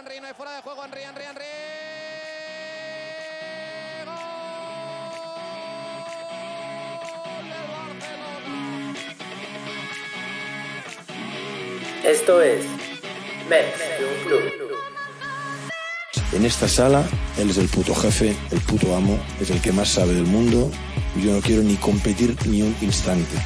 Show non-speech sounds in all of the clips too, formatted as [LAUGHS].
Henry, no hay fuera de juego, Henry, Henry, Henry. Esto es Mets de un club. En esta sala, él es el puto jefe, el puto amo, es el que más sabe del mundo. y Yo no quiero ni competir ni un instante.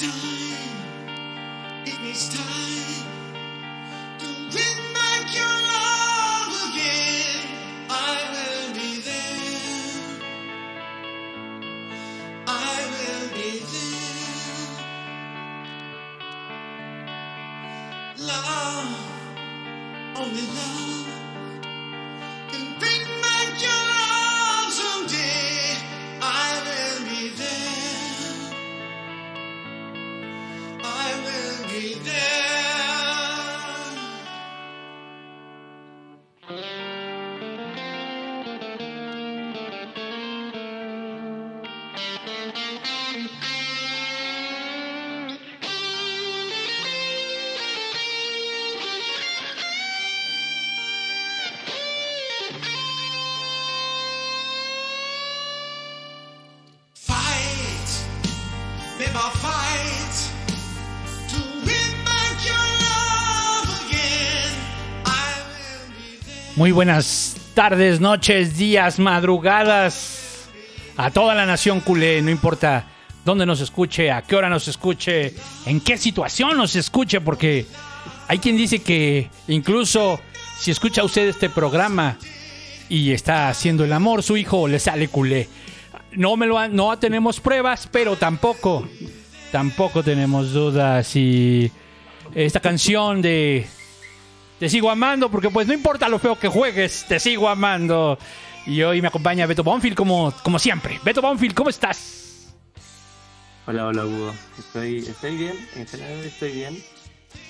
It needs time Muy buenas tardes, noches, días, madrugadas a toda la nación culé, no importa dónde nos escuche, a qué hora nos escuche, en qué situación nos escuche, porque hay quien dice que incluso si escucha usted este programa y está haciendo el amor, su hijo le sale culé. No me lo no tenemos pruebas, pero tampoco tampoco tenemos dudas y esta canción de te sigo amando porque pues no importa lo feo que juegues, te sigo amando. Y hoy me acompaña Beto Bonfield como, como siempre. Beto Bonfield, ¿cómo estás? Hola, hola Hugo. Estoy, estoy bien, en general estoy bien.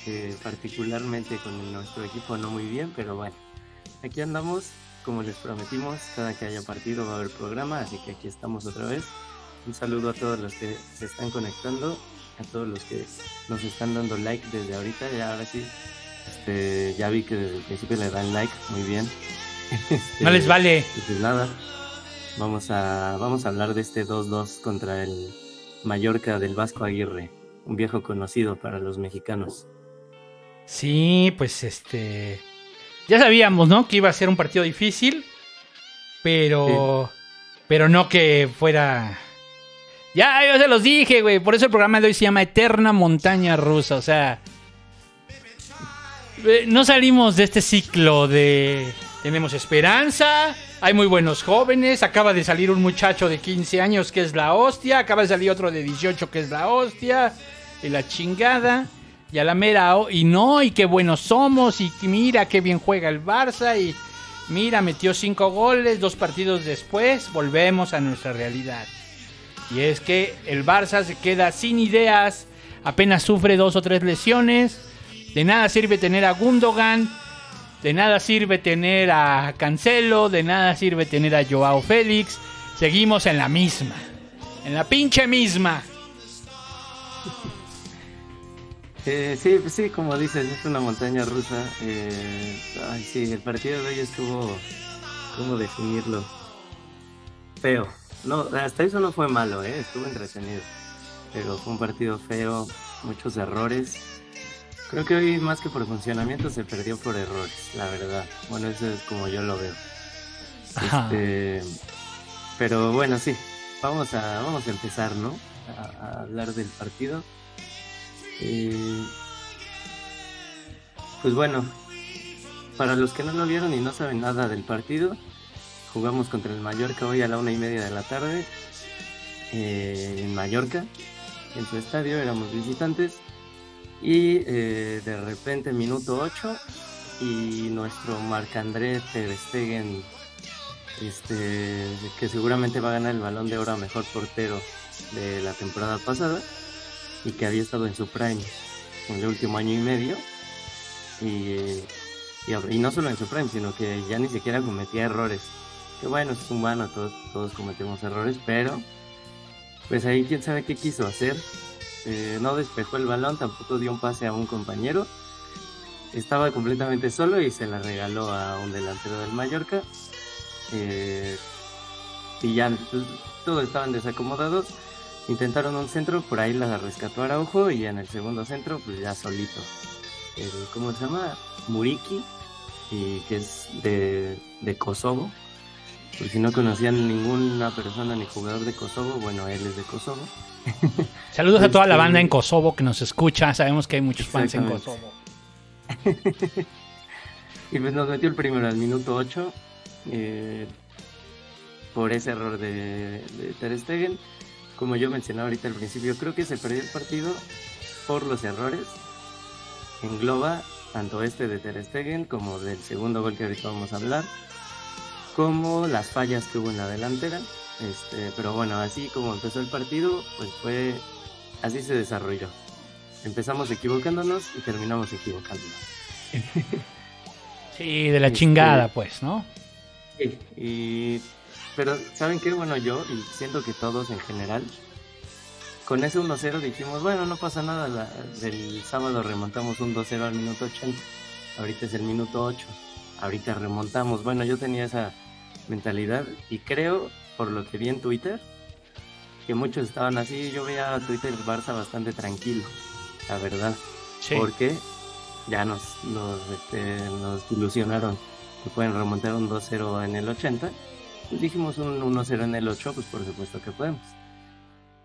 Eh, particularmente con nuestro equipo no muy bien, pero bueno. Aquí andamos, como les prometimos, cada que haya partido va a haber programa, así que aquí estamos otra vez. Un saludo a todos los que se están conectando, a todos los que nos están dando like desde ahorita, ya ahora sí. Este, ya vi que desde el principio le dan like, muy bien. [LAUGHS] Este, No les vale. pues nada, vamos a, vamos a hablar de este 2-2 contra el Mallorca del Vasco Aguirre, un viejo conocido para los mexicanos. Sí, pues este... Ya sabíamos, ¿no? Que iba a ser un partido difícil, pero... Pero no que fuera... Ya, yo se los dije, güey. Por eso el programa de hoy se llama Eterna Montaña Rusa. O sea... eh, No salimos de este ciclo de... Tenemos esperanza, hay muy buenos jóvenes, acaba de salir un muchacho de 15 años que es la hostia, acaba de salir otro de 18 que es la hostia, y la chingada, y a la mera, y no, y qué buenos somos, y mira qué bien juega el Barça, y mira, metió cinco goles, dos partidos después, volvemos a nuestra realidad. Y es que el Barça se queda sin ideas, apenas sufre dos o tres lesiones, De nada sirve tener a Gundogan, de nada sirve tener a Cancelo, de nada sirve tener a Joao Félix. Seguimos en la misma, en la pinche misma. Eh, sí, sí, como dices, es una montaña rusa. Eh, ay, sí, el partido de hoy estuvo, ¿cómo definirlo? Feo. No, hasta eso no fue malo, ¿eh? estuvo entretenido. Pero fue un partido feo, muchos errores. Creo que hoy más que por funcionamiento se perdió por errores, la verdad. Bueno, eso es como yo lo veo. Este, pero bueno, sí, vamos a, vamos a empezar, ¿no? A, a hablar del partido. Eh, pues bueno, para los que no lo vieron y no saben nada del partido, jugamos contra el Mallorca hoy a la una y media de la tarde eh, en Mallorca, en su estadio, éramos visitantes y eh, de repente minuto 8 y nuestro Marc-André Ter este, que seguramente va a ganar el balón de oro mejor portero de la temporada pasada y que había estado en su prime en el último año y medio y, y, y no solo en su prime sino que ya ni siquiera cometía errores. Que bueno es humano todos todos cometemos errores pero pues ahí quién sabe qué quiso hacer Eh, no despejó el balón tampoco dio un pase a un compañero estaba completamente solo y se la regaló a un delantero del Mallorca Eh, y ya todos estaban desacomodados Intentaron un centro, por ahí la rescató Araujo y en el segundo centro, pues ya solito. ¿Cómo se llama? Muriki, y que es de, de Kosovo. Por si no conocían ninguna persona ni jugador de Kosovo, bueno, él es de Kosovo. [LAUGHS] Saludos a toda la Este- banda en Kosovo que nos escucha. Sabemos que hay muchos fans en. Kosovo. [LAUGHS] Y pues nos metió el primero al minuto 8 por ese error de, de Ter Stegen. Como yo mencionaba ahorita al principio, creo que se perdió el partido por los errores. Engloba tanto este de Ter Stegen como del segundo gol que ahorita vamos a hablar, como las fallas que hubo en la delantera. Este, pero bueno, así como empezó el partido, pues fue así se desarrolló. Empezamos equivocándonos y terminamos equivocándonos. [LAUGHS] Sí, de la Este- chingada, pues, ¿no? Sí, y, pero, ¿saben qué? Bueno, yo, y siento que todos en general, con ese 1-0 dijimos, bueno, no pasa nada, la- del sábado remontamos un 2-0 al minuto 80, ahorita es el minuto 8, ahorita remontamos. Bueno, yo tenía esa mentalidad y creo, por lo que vi en Twitter, que muchos estaban así, yo veía a Twitter Barça bastante tranquilo, la verdad Sí. porque ya nos, nos, este, nos ilusionaron que pueden remontar un 2-0 en el 80. Pues dijimos un 1-0 en el 8, pues por supuesto que podemos.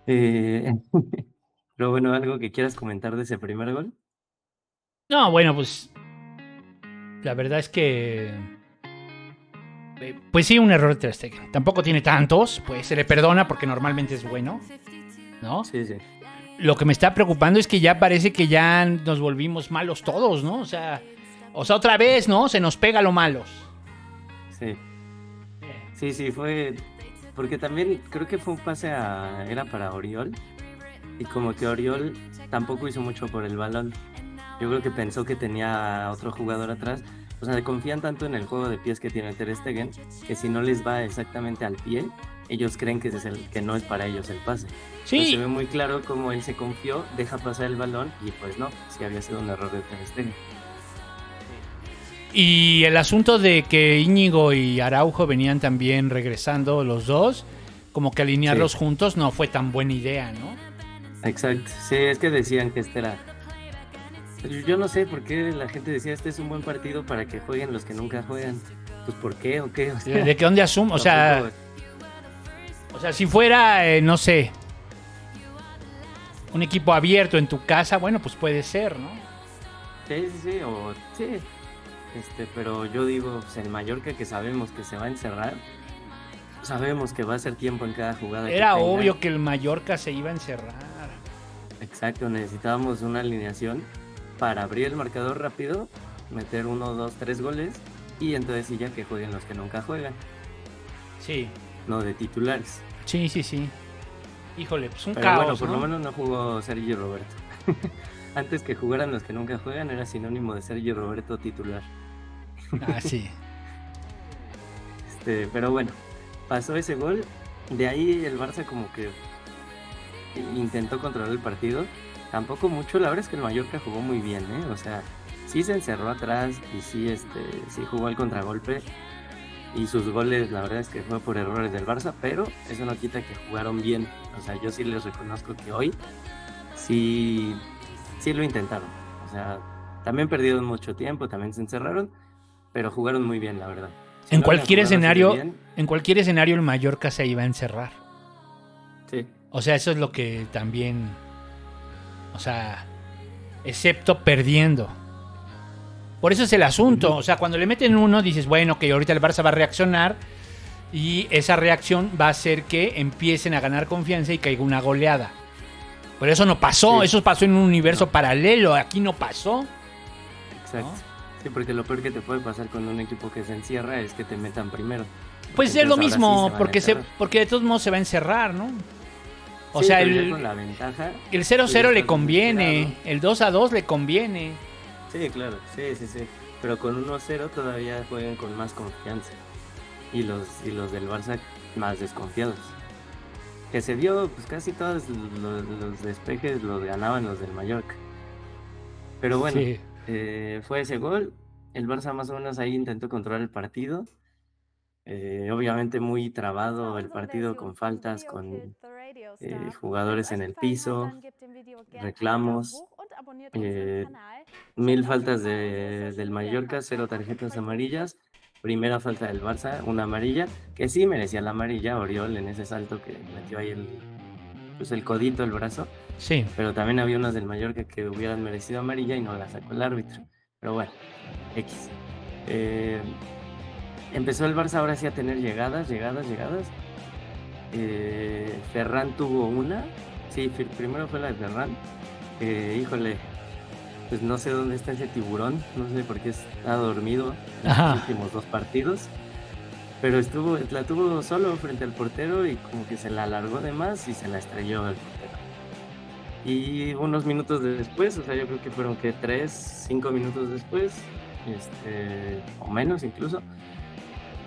Eh, [LAUGHS] pero bueno, algo que quieras comentar de ese primer gol. No, bueno, pues. La verdad es que. Eh, Pues sí, un error de Ter Stegen. Tampoco tiene tantos, pues se le perdona porque normalmente es bueno, ¿no? Sí, sí. Lo que me está preocupando es que ya parece que ya nos volvimos malos todos, ¿no? O sea, o sea, otra vez, ¿no? Se nos pega lo malos. Sí. Sí, sí, fue. Porque también creo que fue un pase a. Era para Oriol. Y como que Oriol tampoco hizo mucho por el balón. Yo creo que pensó que tenía otro jugador atrás. O sea, confían tanto en el juego de pies que tiene Ter Stegen que si no les va exactamente al pie, ellos creen que, es el, que no es para ellos el pase. Sí, se ve muy claro cómo él se confió, deja pasar el balón y pues no, sí había sido un error de Ter Stegen. y el asunto de que Íñigo y Araujo venían también regresando los dos, como que alinearlos Sí. juntos no fue tan buena idea, ¿no? Exacto, sí, es que decían que este era... Yo no sé por qué la gente decía este es un buen partido para que jueguen los que nunca juegan. Pues ¿por qué o qué? O sea, ¿De, qué dónde asumo? O sea, tampoco- o sea, si fuera, eh, no sé, un equipo abierto en tu casa, bueno, pues puede ser, ¿no? Sí, sí, sí, o sí. Este, pero yo digo, pues el Mallorca que sabemos que se va a encerrar, sabemos que va a ser tiempo en cada jugada. Era obvio que el Mallorca se iba a encerrar. Exacto, necesitábamos una alineación para abrir el marcador rápido, meter uno, dos, tres goles y entonces sí ya que jueguen los que nunca juegan, Sí, no de titulares. sí, sí, sí. Híjole, pues un Pero caos, bueno, por ¿no? lo menos no jugó Sergio Roberto. [LAUGHS] Antes que jugaran los que nunca juegan, era sinónimo de Sergio Roberto titular. Ah, sí. [LAUGHS] Este, pero bueno, pasó ese gol. De ahí el Barça como que intentó controlar el partido. Tampoco mucho, la verdad es que el Mallorca jugó muy bien, ¿eh? O sea, sí se encerró atrás y sí, este, sí jugó al contragolpe. Y sus goles, la verdad es que fue por errores del Barça, pero eso no quita que jugaron bien. O sea, yo sí les reconozco que hoy sí, sí lo intentaron. O sea, también perdieron mucho tiempo, también se encerraron, pero jugaron muy bien, la verdad. Si En no cualquier escenario, bien, en cualquier escenario el Mallorca se iba a encerrar. sí, O sea, eso es lo que también. O sea, excepto perdiendo. Por eso es el asunto. O sea, cuando le meten uno, dices, bueno, que ahorita el Barça va a reaccionar. Y esa reacción va a hacer que empiecen a ganar confianza y caiga una goleada. Pero eso no pasó. Sí. Eso pasó en un universo paralelo. Aquí no pasó. exacto. Sí, porque lo peor que te puede pasar con un equipo que se encierra es que te metan primero. Pues Entonces, es lo sí mismo. porque, se, porque de todos modos se va a encerrar, ¿no? O Sí, sea, el, con la ventaja. el pues ya 0-0 le conviene. El 2-2 le conviene. Sí, claro, sí, sí, sí. Pero con 1-0 todavía juegan con más confianza. Y los, y los del Barça más desconfiados. Que se vio, pues casi todos los, los despejes los ganaban los del Mallorca. Pero bueno, Sí. eh, fue ese gol. El Barça más o menos ahí intentó controlar el partido. Eh, obviamente muy trabado el partido con faltas, con eh, jugadores en el piso, reclamos, eh, mil faltas de- del Mallorca, cero tarjetas amarillas. Primera falta del Barça, una amarilla, que sí merecía la amarilla, Oriol en ese salto que metió ahí el, pues el codito, el brazo. Sí. Pero también había unas del Mallorca que hubieran merecido amarilla y no la sacó el árbitro. Pero bueno, X. Eh, empezó el Barça ahora sí a tener llegadas, llegadas, llegadas. Eh, Ferran tuvo una. Sí, primero fue la de Ferran. Eh, híjole, pues no sé dónde está ese tiburón. No sé por qué está dormido en Ajá. los últimos dos partidos. Pero estuvo, la tuvo solo frente al portero y como que se la alargó de más y se la estrelló el portero. Y unos minutos después, o sea, yo creo que fueron que tres, cinco minutos después, este, o menos incluso,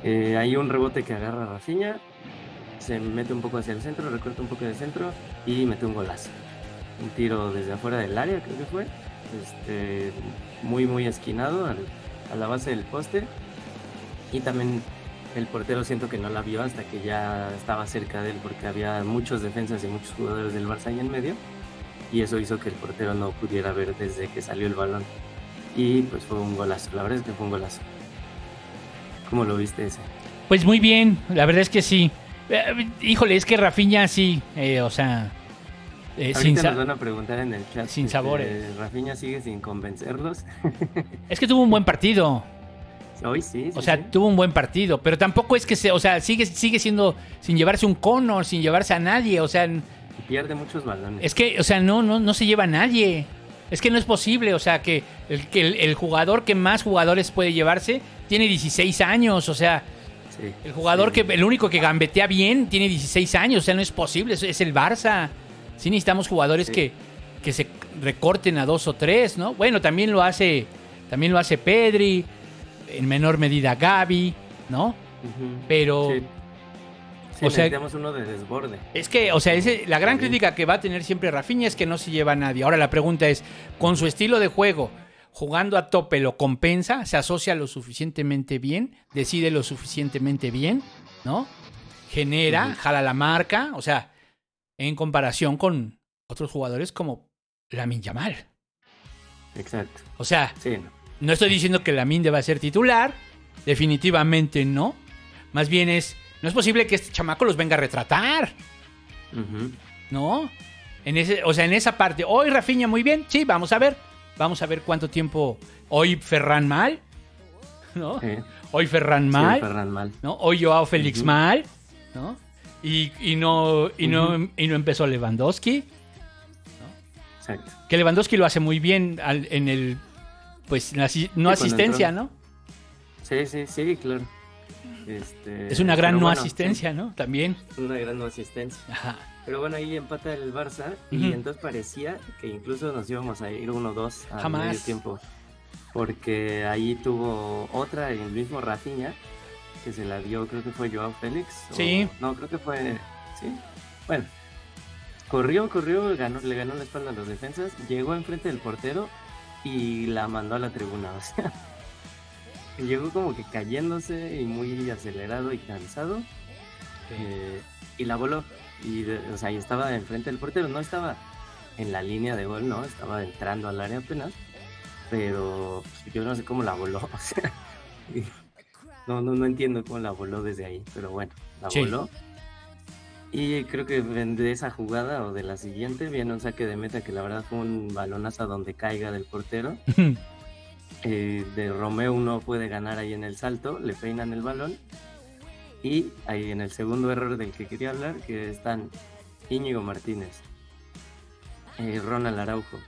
eh, hay un rebote que agarra Rafinha, se mete un poco hacia el centro, recorta un poco del centro y mete un golazo. Un tiro desde afuera del área, creo que fue, este, muy, muy esquinado al- a la base del poste. Y también el portero siento que no la vio hasta que ya estaba cerca de él porque había muchos defensas y muchos jugadores del Barça ahí en medio y eso hizo que el portero no pudiera ver desde que salió el balón y pues fue un golazo, la verdad es que fue un golazo. ¿Cómo lo viste ese? Pues muy bien, la verdad es que sí. Eh, híjole, es que Rafinha sí, eh, o sea, eh, sin Ahorita nos van a preguntar en el chat. sin este, sabores. Rafinha sigue sin convencerlos. [LAUGHS] es que tuvo un buen partido. Hoy sí. O sí, sea, sí. tuvo un buen partido, pero tampoco es que se, o sea, sigue sigue siendo sin llevarse un cono, sin llevarse a nadie, o sea, pierde muchos balones. es que, o sea, no no no se lleva a nadie. Es que no es posible, o sea, que el que el, el jugador que más jugadores puede llevarse tiene 16 años, o sea, Sí, el jugador sí. que el único que gambetea bien tiene 16 años, o sea, no es posible, es, es el Barça. Sí necesitamos jugadores Sí. que, que se recorten a dos o tres, ¿no? Bueno, también lo hace también lo hace Pedri, en menor medida Gaby, ¿no? Pero o sea- necesitamos uno de desborde. es que, o sea, ese- la gran crítica que va a tener siempre Rafinha es que no se lleva a nadie. Ahora la pregunta es, con su estilo de juego, jugando a tope, ¿lo compensa? ¿Se asocia lo suficientemente bien? ¿Decide lo suficientemente bien? ¿No? Genera, jala la marca, o sea, en comparación con otros jugadores como Lamin Yamal. Exacto. O sea, Sí, no. no estoy diciendo que Lamin deba ser titular, definitivamente no. Más bien es, no es posible que este chamaco los venga a retratar. ¿no? En ese, o sea, en esa parte. Hoy Rafinha muy bien, sí, vamos a ver. Vamos a ver cuánto tiempo. Hoy Ferran mal, ¿no? Sí. Hoy Ferran Sí, mal, Ferran mal. ¿no? Hoy Joao Félix mal, ¿no? Y, y no, y, no, y no empezó Lewandowski. Exacto. Que Lewandowski lo hace muy bien al- en el. Pues, en la no asistencia. ¿no? Sí, sí, sí, claro. Este, Es una gran no bueno, asistencia, ¿no? También. una gran no asistencia. Ajá. Pero bueno, ahí empata el Barça y entonces parecía que incluso nos íbamos a ir 1-2 al Jamás. medio tiempo. Porque ahí tuvo otra, el mismo Rafinha, que se la dio, creo que fue Joao Félix. o- Sí. No, creo que fue... Sí. Bueno. Corrió, corrió, ganó, le ganó la espalda a los defensas, llegó enfrente del portero y la mandó a la tribuna. O sea, llegó como que cayéndose y muy acelerado y cansado. Eh, y la voló. Y, o sea, y estaba enfrente del portero. No estaba en la línea de gol, no. Estaba entrando al área apenas. Pero pues, yo no sé cómo la voló. [LAUGHS] O sea, y- no, no, no entiendo cómo la voló desde ahí. Pero bueno, la Sí. voló. Y creo que de esa jugada o de la siguiente viene un saque de meta que la verdad fue un balonazo donde caiga del portero. [LAUGHS] De Romeo no puede ganar ahí en el salto, le peinan el balón. Y ahí en el segundo error del que quería hablar, que están Íñigo Martínez, eh, Ronald Araujo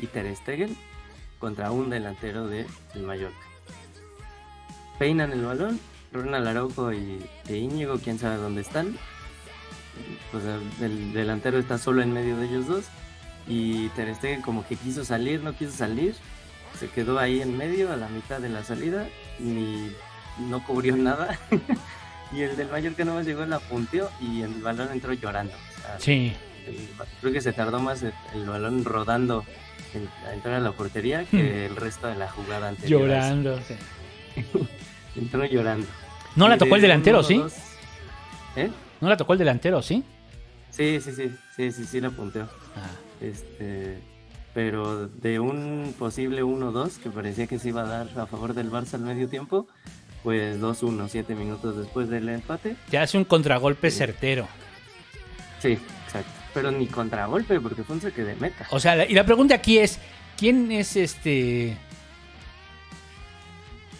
y Ter Stegen contra un delantero de el Mallorca. Peinan el balón, Ronald Araujo y e Íñigo, quién sabe dónde están. Pues el, el delantero está solo en medio de ellos dos. Y Ter Stegen como que quiso salir, no quiso salir. Se quedó ahí en medio a la mitad de la salida. Ni no cubrió nada. [LAUGHS] y el del Mallorca nomás llegó, la punteó y el balón entró llorando. O sea, Sí. el- creo que se tardó más el, el balón rodando en, a entrar a la portería que el resto de la jugada anterior. Llorando. sí. [LAUGHS] Entró llorando. No la tocó el de delantero, uno, ¿sí? dos- ¿Eh? No la tocó el delantero, ¿sí? Sí, sí, sí, sí, sí, sí la punteó. Ah. Este, pero de un posible 1-2 que parecía que se iba a dar a favor del Barça al medio tiempo, pues 2-1, 7 minutos después del empate. Ya hace un contragolpe Sí. certero. Sí, exacto. Pero ni contragolpe, porque fue un saque de meta. O sea, y la pregunta aquí es, ¿quién es este...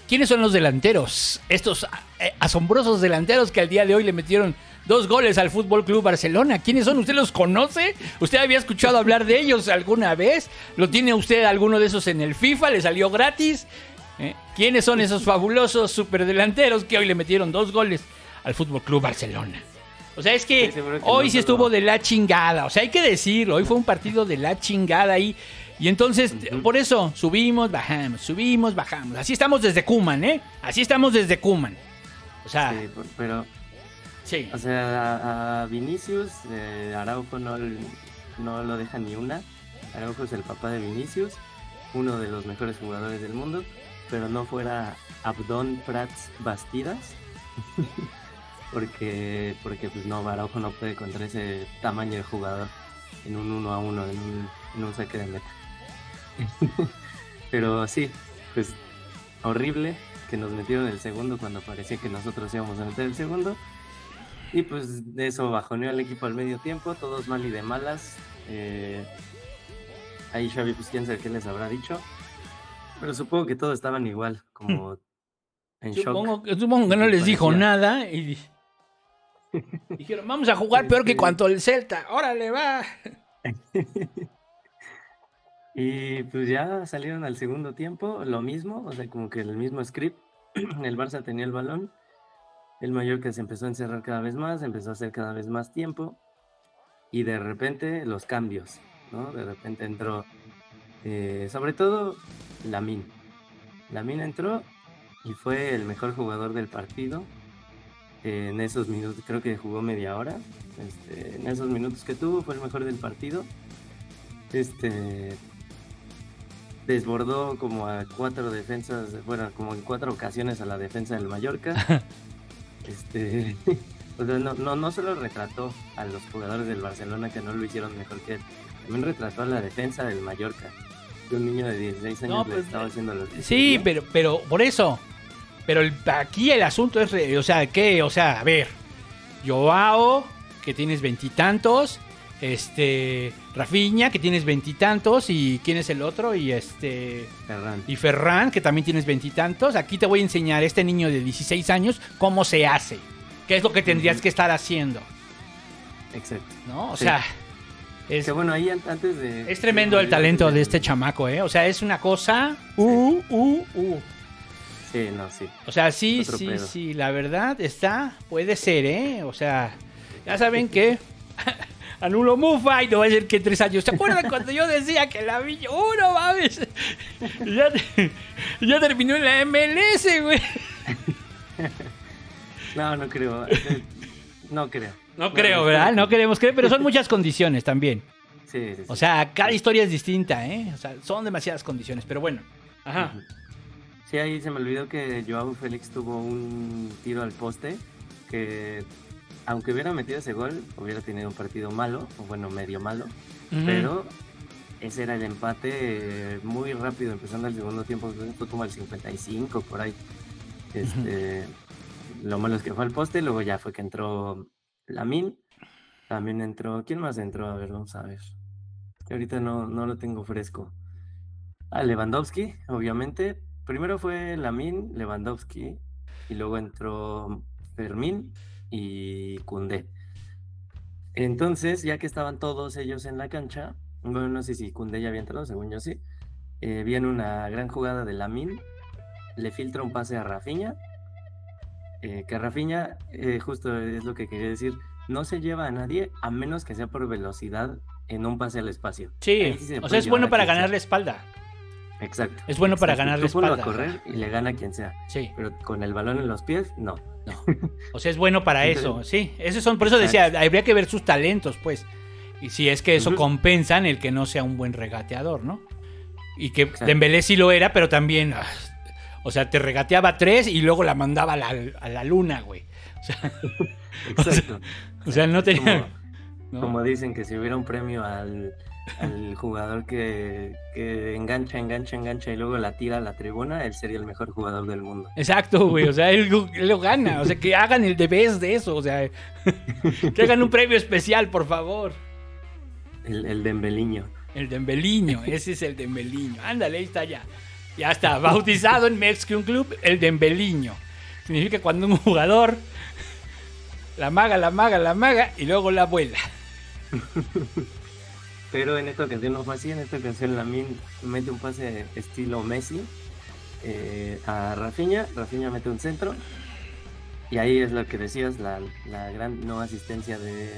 ¿Quiénes son los delanteros? Estos eh, asombrosos delanteros que al día de hoy le metieron dos goles al Fútbol Club Barcelona. ¿Quiénes son? ¿Usted los conoce? ¿Usted había escuchado hablar de ellos alguna vez? ¿Lo tiene usted alguno de esos en el FIFA? ¿Le salió gratis? ¿Eh? ¿Quiénes son esos fabulosos superdelanteros que hoy le metieron dos goles al Fútbol Club Barcelona? O sea, es que Sí, seguro que hoy no sí estuvo de la chingada. O sea, hay que decirlo. Hoy fue un partido de la chingada ahí. Y entonces, por eso, subimos, bajamos, subimos, bajamos. Así estamos desde Cuman, ¿eh? Así estamos desde Cuman. O sea, Sí, pero, sí. o sea, a, a Vinicius, eh, Araujo no, no lo deja ni una. Araujo es el papá de Vinicius, uno de los mejores jugadores del mundo, pero no fuera Abdón Prats Bastidas. [LAUGHS] porque, porque pues no, Araujo no puede contra ese tamaño de jugador en un uno a uno, en un, en un saque de meta. [LAUGHS] Pero sí, pues horrible que nos metieron el segundo cuando parecía que nosotros íbamos a meter el segundo. Y pues de eso bajoneó al equipo al medio tiempo, todos mal y de malas. Eh, ahí Xavi, pues quién sabe qué les habrá dicho. Pero supongo que todos estaban igual, como en shock. Supongo, que- supongo que no les dijo nada y di- [LAUGHS] dijeron, vamos a jugar peor que cuanto el Celta. Órale, va. [LAUGHS] Y pues ya salieron al segundo tiempo, lo mismo, o sea, como que el mismo script. [CLEARS THROAT] El Barça tenía el balón, el Mallorca se empezó a encerrar cada vez más, empezó a hacer cada vez más tiempo. Y de repente los cambios, ¿no? De repente entró, eh, sobre todo, Lamin. Lamin entró y fue el mejor jugador del partido. en esos minutos, creo que jugó media hora. este, en esos minutos que tuvo, fue el mejor del partido. Este desbordó como a cuatro defensas, bueno, como en cuatro ocasiones a la defensa del Mallorca. [LAUGHS] este, [LAUGHS] o sea, no, no, no solo retrató a los jugadores del Barcelona que no lo hicieron mejor que él, también retrató a la defensa del Mallorca. Que un niño de 16 años No, le pues, estaba haciendo lo que Sí, pero, pero por eso. Pero el- aquí el asunto es, o sea, ¿qué? O sea, a ver, Joao, que tienes veintitantos, este, Rafiña, que tienes veintitantos, y ¿quién es el otro? Y este, Ferran. y Ferran, que también tienes veintitantos. Aquí te voy a enseñar, este niño de 16 años, cómo se hace. ¿Qué es lo que tendrías que estar haciendo? Exacto. ¿No? O Sí. sea, es, Que bueno, ahí an- antes de... es tremendo el talento de este chamaco, ¿eh? O sea, es una cosa... Uh, uh, uh. Sí, no, sí. O sea, sí, Otro sí, pedo. sí, la verdad está, puede ser, ¿eh? O sea, ya saben que [LAUGHS] anulo Mufa y no va a ser que en tres años. ¿Se acuerdan cuando yo decía que la Villa, ¡uh, no mames! Y Ya, ya terminó en la MLS, güey. No, no creo. No creo. No creo, ¿verdad? No queremos creer, pero son muchas condiciones también. Sí, sí, sí. O sea, cada historia es distinta, ¿eh? O sea, son demasiadas condiciones, pero bueno. Ajá. Sí, ahí se me olvidó que Joao Félix tuvo un tiro al poste que, aunque hubiera metido ese gol, hubiera tenido un partido malo, o bueno, medio malo, pero ese era el empate eh, muy rápido, empezando el segundo tiempo, fue como el 55 por ahí. Este, Lo malo es que fue al poste, luego ya fue que entró Lamin, también entró, ¿quién más entró? A ver, vamos a ver. Ahorita no, no lo tengo fresco. Ah, Lewandowski, obviamente. Primero fue Lamin, Lewandowski, y luego entró Fermín y Cundé. Entonces, ya que estaban todos ellos en la cancha, bueno, no sé si Cundé ya había entrado, según yo sí, eh, viene una gran jugada de Lamin, le filtra un pase a Rafinha, eh, que Rafinha, eh, justo es lo que quería decir, no se lleva a nadie a menos que sea por velocidad en un pase al espacio. Sí, o sea, es bueno para sea. ganar la espalda. Exacto. Es bueno para ganar la espalda. a correr y le gana a quien sea. Sí, Pero con el balón en los pies, no. No. [LAUGHS] O sea, es bueno para eso, sí. Esos son, por eso decía, habría que ver sus talentos, pues. Y si es que eso Ujú. compensa en el que no sea un buen regateador, ¿no? Y que. Dembélé sí lo era, pero también, ah, o sea, te regateaba tres y luego la mandaba a la, a la luna, güey. O sea, [LAUGHS] Exacto. o sea, no tenía... Como, [LAUGHS] ¿no? como dicen que si hubiera un premio al, al jugador que, que engancha, engancha, engancha y luego la tira a la tribuna, él sería el mejor jugador del mundo. Exacto, güey. O sea, él, él lo gana. O sea, que hagan el deber de eso. O sea, [LAUGHS] que hagan un premio especial, por favor. El, el Dembeliño. El Dembeliño. Ese es el Dembeliño. Ándale, ahí está ya. Ya está. Bautizado en Mexican Club, el Dembeliño. Significa cuando un jugador la maga, la maga, la maga y luego la abuela. [LAUGHS] Pero en esta ocasión no fue así, en esta ocasión Lamin mete un pase estilo Messi eh, a Rafinha, Rafinha mete un centro y ahí es lo que decías, la, la gran no asistencia de,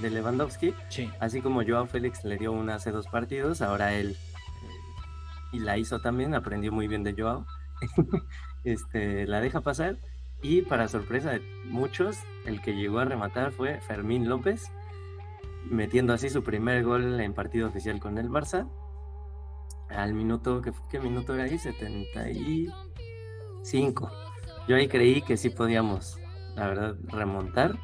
de Lewandowski, Sí. así como Joao Félix le dio una hace dos partidos, ahora él eh, y la hizo también, aprendió muy bien de Joao, [LAUGHS] este, la deja pasar y para sorpresa de muchos, el que llegó a rematar fue Fermín López, metiendo así su primer gol en partido oficial con el Barça. Al minuto, ¿qué, qué minuto era ahí? 75. Yo ahí creí que sí podíamos, la verdad, remontar.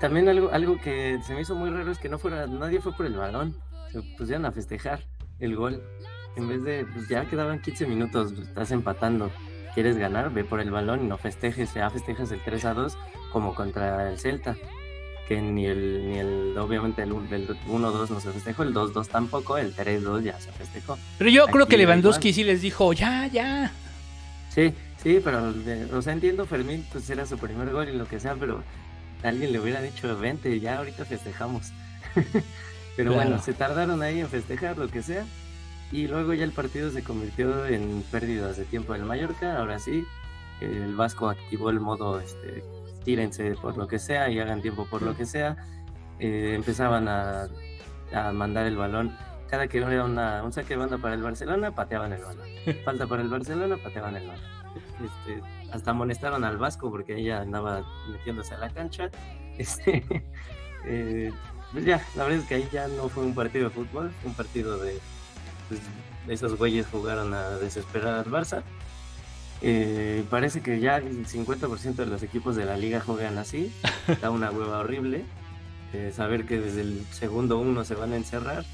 También algo, algo que se me hizo muy raro es que no fuera, nadie fue por el balón. Se pusieron a festejar el gol. En vez de, pues ya quedaban 15 minutos, estás empatando. ¿Quieres ganar? Ve por el balón y no festejes. Ya festejas el 3 a 2 como contra el Celta que ni el, ni el obviamente el, un- el 1-2 no se festejó, el 2-2 tampoco, el 3-2 ya se festejó. Pero yo creo que Lewandowski igual. sí les dijo, ya, ya. Sí, sí, pero, o sea, entiendo, Fermín, pues era su primer gol y lo que sea, pero alguien le hubiera dicho, vente, ya ahorita festejamos. [LAUGHS] pero Claro. bueno, se tardaron ahí en festejar, lo que sea, y luego ya el partido se convirtió en pérdidas de tiempo del Mallorca, ahora sí, el Vasco activó el modo, este, tírense por lo que sea y hagan tiempo por lo que sea, eh, empezaban a, a mandar el balón. Cada que era una, un saque de banda para el Barcelona, pateaban el balón. [LAUGHS] Falta para el Barcelona, pateaban el balón. Este, hasta amonestaron al Vasco porque ella andaba metiéndose a la cancha. [LAUGHS] Este, eh, pues ya, la verdad es que ahí ya no fue un partido de fútbol, fue un partido de, pues, esos güeyes jugaron a desesperar al Barça. Eh, parece que ya el 50% de los equipos de la liga juegan así. [LAUGHS] Da una hueva horrible. eh, saber que desde el segundo uno se van a encerrar.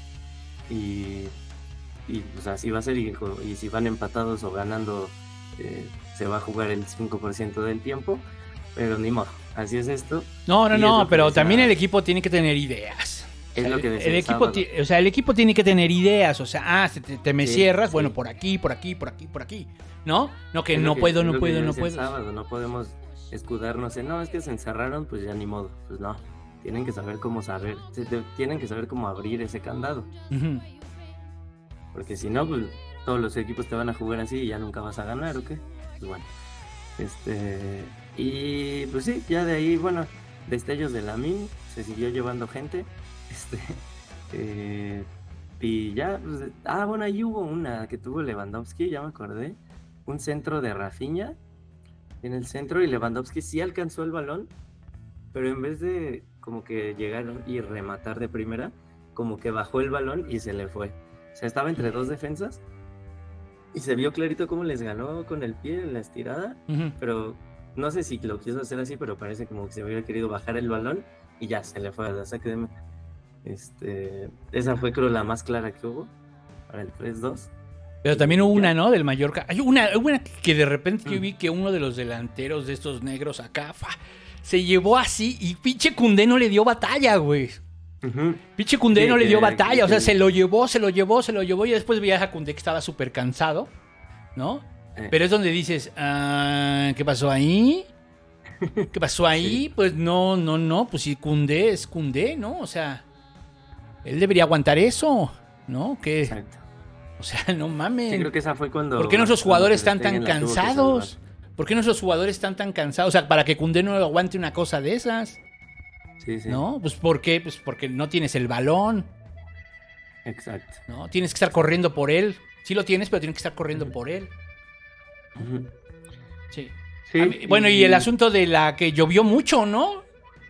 Y, y pues así va a ser. Y, si van empatados o ganando, eh, se va a jugar el 5% del tiempo. Pero ni modo, así es esto. No, no, no, pero también el equipo tiene que tener ideas. Es lo que el, el el equipo, o sea, el equipo tiene que tener ideas, o sea, ah, se te, te me Sí, cierras, sí. bueno, por aquí, por aquí, por aquí, por aquí, ¿no? No que no que- puedo, no puedo, no el puedo. sábado, no podemos escudarnos en, no, es que se encerraron, pues ya ni modo. Pues no, tienen que saber cómo saber, tienen que saber cómo abrir ese candado. Porque si no, pues todos los equipos te van a jugar así y ya nunca vas a ganar, ¿o qué? Pues bueno. Este, y pues sí, ya de ahí, bueno, destellos de la MIN, se siguió llevando gente. Este, [LAUGHS] eh, y ya, pues, ah, bueno, ahí hubo una que tuvo Lewandowski, ya me acordé. Un centro de Rafinha en el centro y Lewandowski sí alcanzó el balón, pero en vez de como que llegar y rematar de primera, como que bajó el balón y se le fue. O sea, estaba entre dos defensas y se vio clarito cómo les ganó con el pie en la estirada, Ujú. pero no sé si lo quiso hacer así, pero parece como que se hubiera querido bajar el balón y ya se le fue a la saque de meta. Este, esa fue creo la más clara que hubo para el 3-2. Pero también hubo una, ¿no? Del Mallorca. Hay una, una que de repente yo Mm. vi que uno de los delanteros de estos negros acá fa, se llevó así y pinche Cundé no le dio batalla, güey. Ujú. Pinche Cundé Sí, no le dio batalla. O sea, que- se lo llevó, se lo llevó, se lo llevó y después veías a Cundé que estaba súper cansado, ¿no? Eh, Pero es donde dices, ah, ¿qué pasó ahí? ¿Qué pasó ahí? [LAUGHS] Pues no, no, no, pues si Cundé es Cundé, ¿no? O sea, él debería aguantar eso, ¿no? Que, Exacto. o sea, no mames. Sí, creo que esa fue cuando. ¿Por qué nuestros jugadores están tan cansados? ¿Por qué nuestros jugadores están tan cansados? O sea, para que Cundé no aguante una cosa de esas, Sí, sí. ¿no? Pues ¿por qué? Pues porque no tienes el balón, Exacto. ¿no? Tienes que estar corriendo por él. Sí lo tienes, pero tienes que estar corriendo por él. Sí. Sí, bueno, y el asunto de la que llovió mucho, ¿no?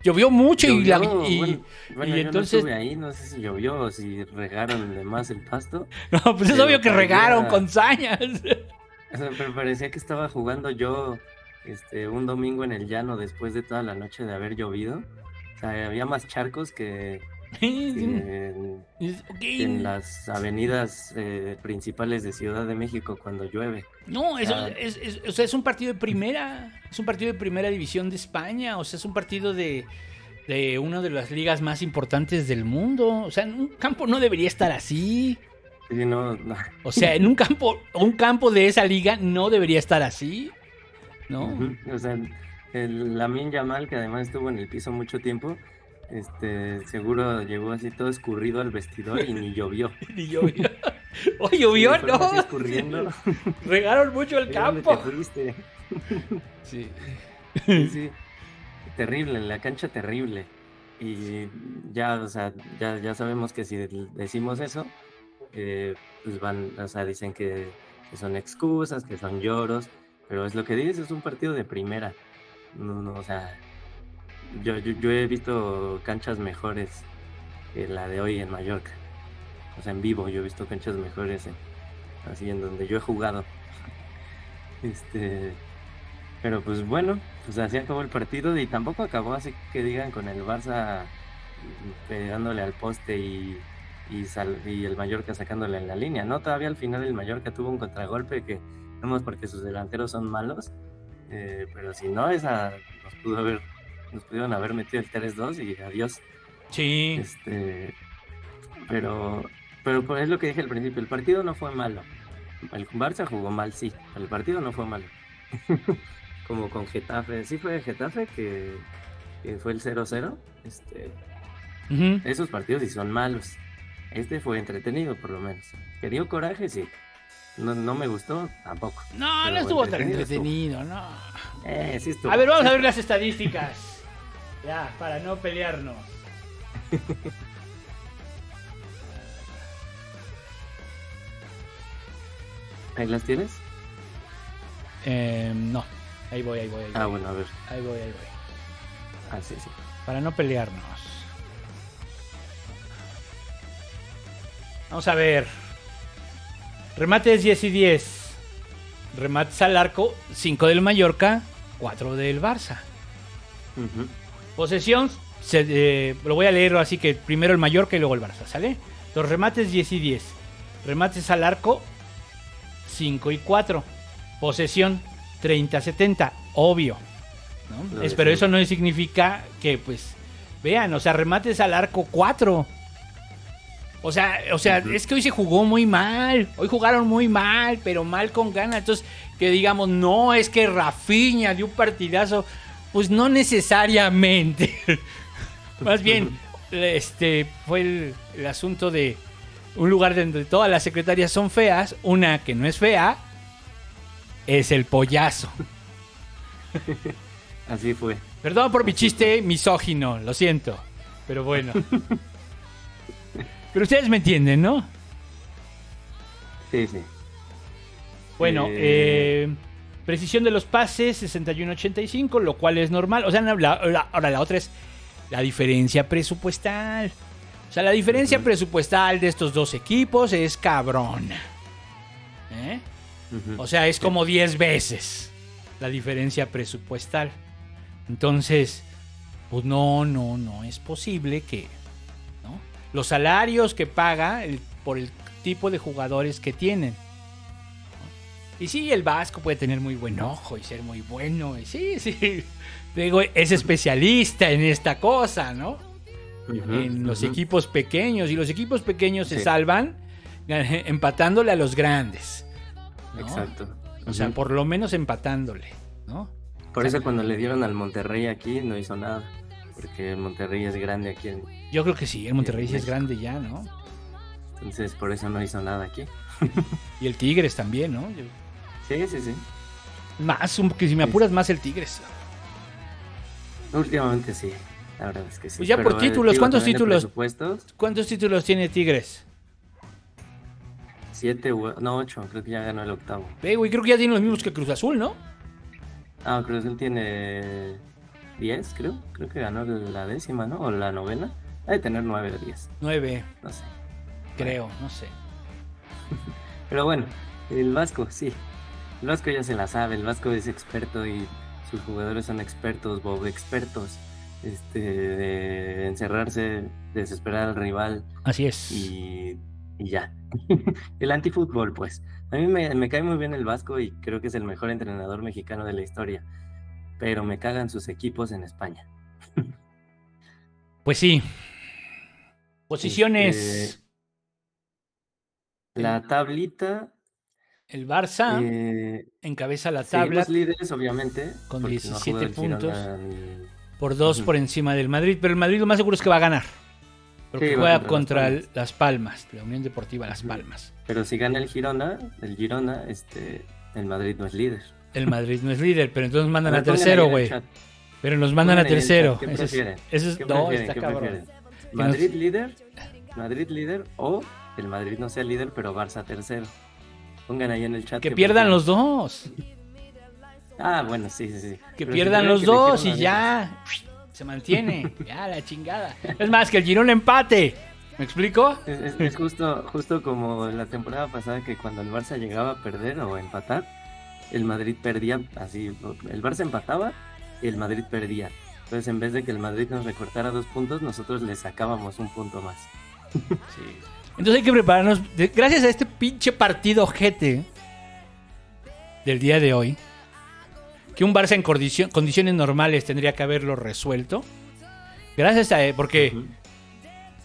Llovió mucho y, la- y- bueno, bueno, y yo entonces... no estuve ahí, no sé si llovió o si regaron de más el pasto. [LAUGHS] No, pues es obvio que parecía- regaron con sañas. [LAUGHS] [LAUGHS] O sea, pero parecía que estaba jugando yo este, un domingo en el llano después de toda la noche de haber llovido. O sea, había más charcos que en, las avenidas eh, principales de Ciudad de México cuando llueve. No, eso Ah. es, es- o sea, es un partido de primera. Es un partido de primera división de España. O sea, es un partido de, de una de las ligas más importantes del mundo. O sea, en un campo no debería estar así. Sí, no, no. O sea, en un campo, un campo de esa liga no debería estar así. ¿No? O sea, el Lamin Yamal, que además estuvo en el piso mucho tiempo, este, seguro llegó así todo escurrido al vestidor y ni llovió. [LAUGHS] Y llovió. [LAUGHS] Oye, llovió, Sí, ¿no? escurriendo. [LAUGHS] Regaron mucho el ¿De dónde campo. te? Sí. Sí, sí. Terrible, en la cancha terrible. Y ya, o sea, ya, ya sabemos que si decimos eso, eh, pues van, o sea, dicen que, que son excusas, que son lloros, pero es lo que dices, es un partido de primera. No, no, o sea, yo, yo, yo he visto canchas mejores que la de hoy en Mallorca. O sea, en vivo yo he visto canchas mejores así en donde yo he jugado. [LAUGHS] Este, pero pues bueno, pues así acabó el partido y tampoco acabó así que digan con el Barça mm, pegándole al poste y, y, el Mallorca sacándole en la línea, ¿no? Todavía al final el Mallorca tuvo un contragolpe que es porque sus delanteros son malos, eh, pero si no, esa nos pudo haber, nos pudieron haber metido el 3-2 y adiós. Sí. Este, pero, pero pues es lo que dije al principio, el partido no fue malo. El Barça jugó mal, sí, el partido no fue malo. [LAUGHS] Como con Getafe, sí fue Getafe que, que fue el 0-0. Este, esos partidos sí son malos. Este fue entretenido por lo menos. Que dio coraje, sí. No, no me gustó, tampoco. No, Pero no estuvo tan entretenido estuvo. entretenido, no. Eh, sí estuvo. A ver, vamos a ver las estadísticas. Ya, para no pelearnos. [LAUGHS] ¿Ahí las tienes? Eh, no, ahí voy, ahí voy, ahí voy. Ah, bueno, a ver. Ahí voy, ahí voy. Ah, sí, sí. Para no pelearnos. Vamos a ver. Remates 10 y 10. Remates al arco, 5 del Mallorca, 4 del Barça. Ujú. Posesión, se- eh, lo voy a leer así que primero el Mallorca y luego el Barça, ¿sale? Los remates 10 y 10. Remates al arco, 5 y 4. Posesión, 30-70, obvio. ¿no? Lo Es- pero siempre. eso no significa que, pues, vean, o sea, remates al arco 4. O sea, o sea, Ujú. es que hoy se jugó muy mal. Hoy jugaron muy mal, pero mal con ganas. Entonces, que digamos, no, es que Rafiña dio un partidazo. Pues no necesariamente. [LAUGHS] Más bien, este fue el, el asunto de, un lugar donde todas las secretarias son feas, una que no es fea, es el pollazo. [LAUGHS] Así fue. Perdón por mi chiste misógino, lo siento. Pero bueno. [LAUGHS] Pero ustedes me entienden, ¿no? Sí, sí. Bueno, Eh. eh, precisión de los pases 61-85, lo cual es normal. O sea, la- la- ahora la otra es la diferencia presupuestal. O sea, la diferencia presupuestal de estos dos equipos es cabrona. ¿Eh? O sea, es como 10 veces la diferencia presupuestal. Entonces, pues no, no, no es posible que ¿no? los salarios que paga el- por el tipo de jugadores que tienen. Y sí, el Vasco puede tener muy buen ojo y ser muy bueno. y sí, [LAUGHS] sí. Digo, es especialista en esta cosa, ¿no? En los equipos pequeños. Y los equipos pequeños se salvan eh, empatándole a los grandes. ¿no? Exacto. O sea, por lo menos empatándole, ¿no? Por eso cuando le dieron al Monterrey aquí no hizo nada. Porque el Monterrey es grande aquí. en- Yo creo que sí, el Monterrey sí es grande ya, ¿no? Entonces por eso no hizo nada aquí. Y el Tigres también, ¿no? Yo- Sí, sí, sí. Más, un- que si me apuras más el Tigres. Últimamente sí. La verdad es que sí. Pues ya por Pero, eh, títulos, ¿cuántos títulos? ¿Cuántos títulos tiene Tigres? siete, no, ocho. Creo que ya ganó el octavo. Ve, güey, creo que ya tiene los mismos que Cruz Azul, ¿no? Ah, Cruz Azul tiene 10, creo. Creo que ganó la décima, ¿no? O la novena. Ha de tener 9 o 10, Nueve, no sé. creo, no sé. [LAUGHS] Pero bueno, el Vasco, sí. El Vasco ya se la sabe, el Vasco es experto y sus jugadores son expertos, Bob, expertos. Este, de encerrarse, desesperar al rival Así es. y, y ya. [LAUGHS] el antifútbol, pues. A mí me, me cae muy bien el Vasco y creo que es el mejor entrenador mexicano de la historia. Pero me cagan sus equipos en España. [LAUGHS] Pues sí. Posiciones. Este, La tablita. El Barça eh, encabeza la tabla líderes, obviamente. con porque no ha 17 jugado el Girona puntos. por dos por encima del Madrid, pero el Madrid lo más seguro es que va a ganar. Porque Sí, va juega contra contra Las Palmas, la Unión Deportiva Las. Palmas. Pero si gana el Girona, el Girona, este, el Madrid no es líder. El Madrid no es líder, pero entonces mandan a, tercero, güey. Pero nos mandan a tercero. ¿Qué Ese es- prefieren? Eso es, ¿Qué no, prefieren? está ¿Qué cabrón. prefieren? nos- ¿Madrid líder? ¿Madrid líder? O el Madrid no sea líder, pero Barça tercero. Pongan ahí en el chat. Que pierdan los dos. Ah, bueno, sí, sí, sí. Que Pero pierdan los que dos y ya. Se mantiene. Ya, la chingada. Es más, que el Girón empate. ¿Me explico? Es, es- es justo, justo como la temporada pasada que cuando el Barça llegaba a perder o a empatar, el Madrid perdía así. El Barça empataba y el Madrid perdía. Entonces, en vez de que el Madrid nos recortara dos puntos, nosotros le sacábamos un punto más. Entonces hay que prepararnos. gracias a este pinche partido ojete del día de hoy, que un Barça en condicio- condiciones normales tendría que haberlo resuelto. Gracias a. Porque Ujú.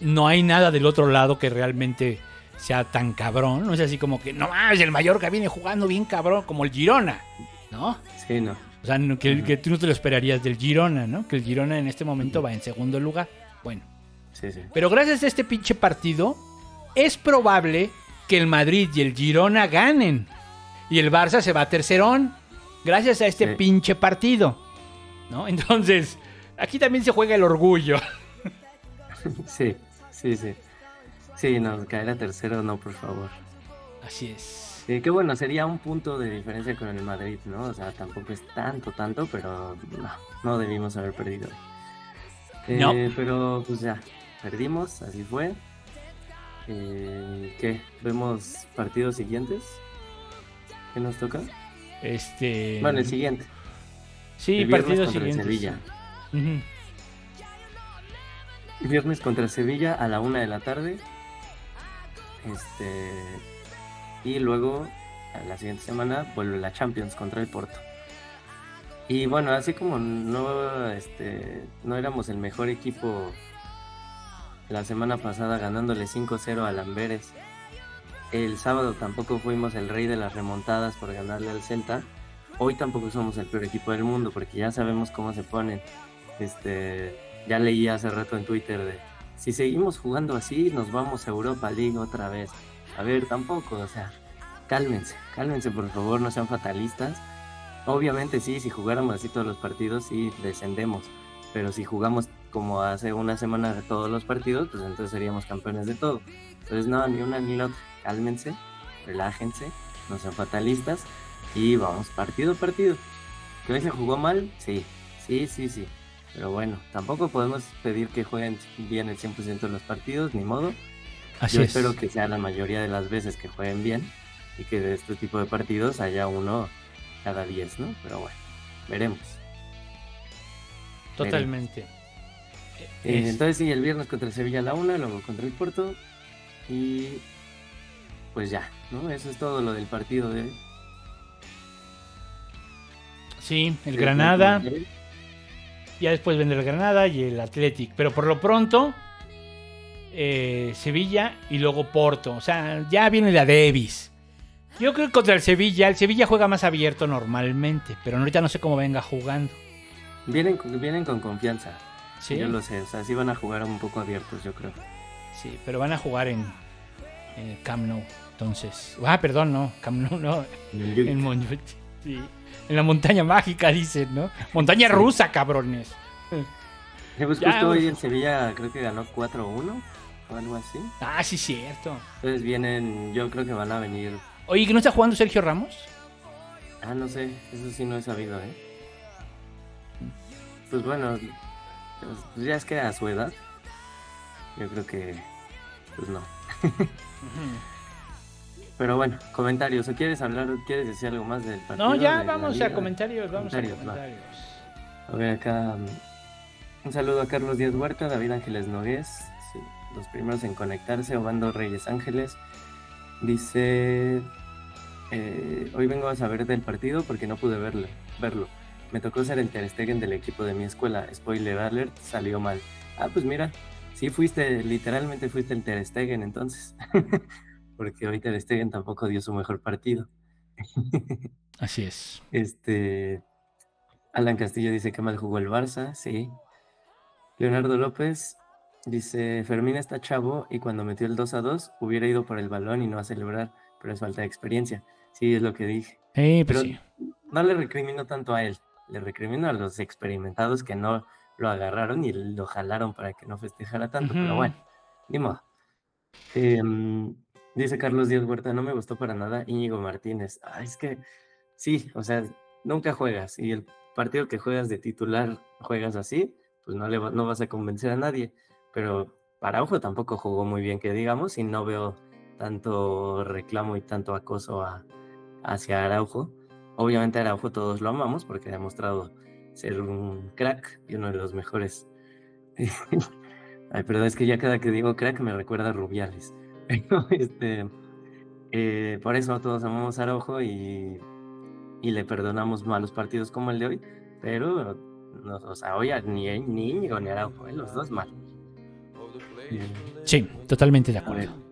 no hay nada del otro lado que realmente sea tan cabrón. No es así como que, no mames, el Mallorca viene jugando bien cabrón, como el Girona, ¿no? Sí, no. O sea, que tú no te lo esperarías del Girona, ¿no? Que el Girona en este momento va en segundo lugar. Bueno. Sí, sí. Pero gracias a este pinche partido, es probable que el Madrid y el Girona ganen. Y el Barça se va a tercerón. Gracias a este Sí. pinche partido. ¿No? Entonces, aquí también se juega el orgullo. [LAUGHS] Sí, sí, sí. Sí, no, caer a tercero, no, por favor. Así es. Sí, qué bueno, sería un punto de diferencia con el Madrid, ¿no? O sea, tampoco es tanto, tanto, pero no, no debimos haber perdido. Eh, No. Pero pues ya, perdimos, así fue. Eh, ¿Qué? ¿Vemos partidos siguientes? ¿Qué nos toca? Este. Bueno, el siguiente. Sí, el viernes partidos contra el siguientes. Sevilla. Ujú. El viernes contra Sevilla a la una de la tarde. Este. Y luego, a la siguiente semana, vuelve la Champions contra el Porto. Y bueno, así como no, este, no éramos el mejor equipo la semana pasada ganándole 5-0 a Lamberes, el sábado tampoco fuimos el rey de las remontadas por ganarle al Celta. Hoy tampoco somos el peor equipo del mundo porque ya sabemos cómo se ponen. Este, ya leí hace rato en Twitter de si seguimos jugando así, nos vamos a Europa League otra vez. A ver, tampoco, o sea, cálmense, cálmense por favor, no sean fatalistas. Obviamente sí, si jugáramos así todos los partidos, sí, descendemos. Pero si jugamos como hace una semana de todos los partidos, pues entonces seríamos campeones de todo. Entonces no, ni una ni la otra. Cálmense, relájense, no sean fatalistas y vamos partido a partido. ¿Que hoy se jugó mal? Sí, sí, sí, sí. Pero bueno, tampoco podemos pedir que jueguen bien el 100% de los partidos, ni modo. Así Yo es. espero que sea la mayoría de las veces que jueguen bien y que de este tipo de partidos haya uno cada 10, ¿no? Pero bueno, veremos. Totalmente. Eh, Es- entonces sí, el viernes contra el Sevilla a la una, luego contra el Porto y pues ya, ¿no? Eso es todo lo del partido de hoy. sí, el Granada. Ya después vendrá el Granada y el Athletic. Pero por lo pronto, eh, Sevilla y luego Porto. O sea, ya viene la Davis. Yo creo que contra el Sevilla, el Sevilla juega más abierto normalmente, pero ahorita no sé cómo venga jugando. Vienen, vienen con confianza. Sí, Yo lo sé, o sea, sí van a jugar un poco abiertos, yo creo. sí, pero van a jugar en, en el Camp Nou. Entonces, ah, perdón, no, Camp Nou no, en, Montjuic, sí. en la montaña mágica dicen, ¿no? Montaña Sí. rusa, cabrones. Eh, Pues [LAUGHS] Ya, justo hoy el Sevilla creo que ganó 4-1 o algo así. Ah, sí, cierto. Entonces vienen, yo creo que van a venir. Oye, ¿que no está jugando Sergio Ramos? Ah, no sé, eso sí no he sabido, ¿eh? Pues bueno, pues, pues ya es que a su edad, yo creo que, pues no. Pero bueno, comentarios, ¿o quieres hablar, quieres decir algo más del partido? No, ya vamos a comentarios, vamos a Comentarios, va. A ver, acá un saludo a Carlos Díaz Huerta, David Ángeles Nogués, los primeros en conectarse, Obando Reyes Ángeles. Dice, eh, hoy vengo a saber del partido porque no pude verlo. verlo. Me tocó ser el Ter Stegen del equipo de mi escuela. Spoiler alert, salió mal. Ah, pues mira, sí fuiste, literalmente fuiste el Ter Stegen entonces. [LAUGHS] porque hoy Ter Stegen tampoco dio su mejor partido. [LAUGHS] Así es. Este. Alan Castillo dice que mal jugó el Barça, sí. Leonardo López dice: Fermín está chavo y cuando metió el 2 a 2 hubiera ido por el balón y no a celebrar, pero es falta de experiencia. Sí, es lo que dije. Eh, pues Pero sí. no le recrimino tanto a él, le recrimino a los experimentados que no lo agarraron y lo jalaron para que no festejara tanto, pero Ujú. bueno, ni modo. Em, dice Carlos Díaz Huerta, no me gustó para nada Íñigo Martínez. Ah, es que sí, o sea, nunca juegas y el partido que juegas de titular juegas así, pues no, le va- no vas a convencer a nadie. Pero Araujo tampoco jugó muy bien, que digamos, y no veo tanto reclamo y tanto acoso a- hacia Araujo. Obviamente Araujo todos lo amamos porque ha demostrado ser un crack y uno de los mejores. [LAUGHS] Ay, perdón, es que ya cada que digo crack me recuerda a Rubiales. [LAUGHS] Pero, este, eh, por eso todos amamos a Araujo y, y le perdonamos malos partidos como el de hoy. Pero, no, o sea, hoy ni, ni Íñigo ni Araujo, eh, los dos mal. Sí, totalmente de acuerdo.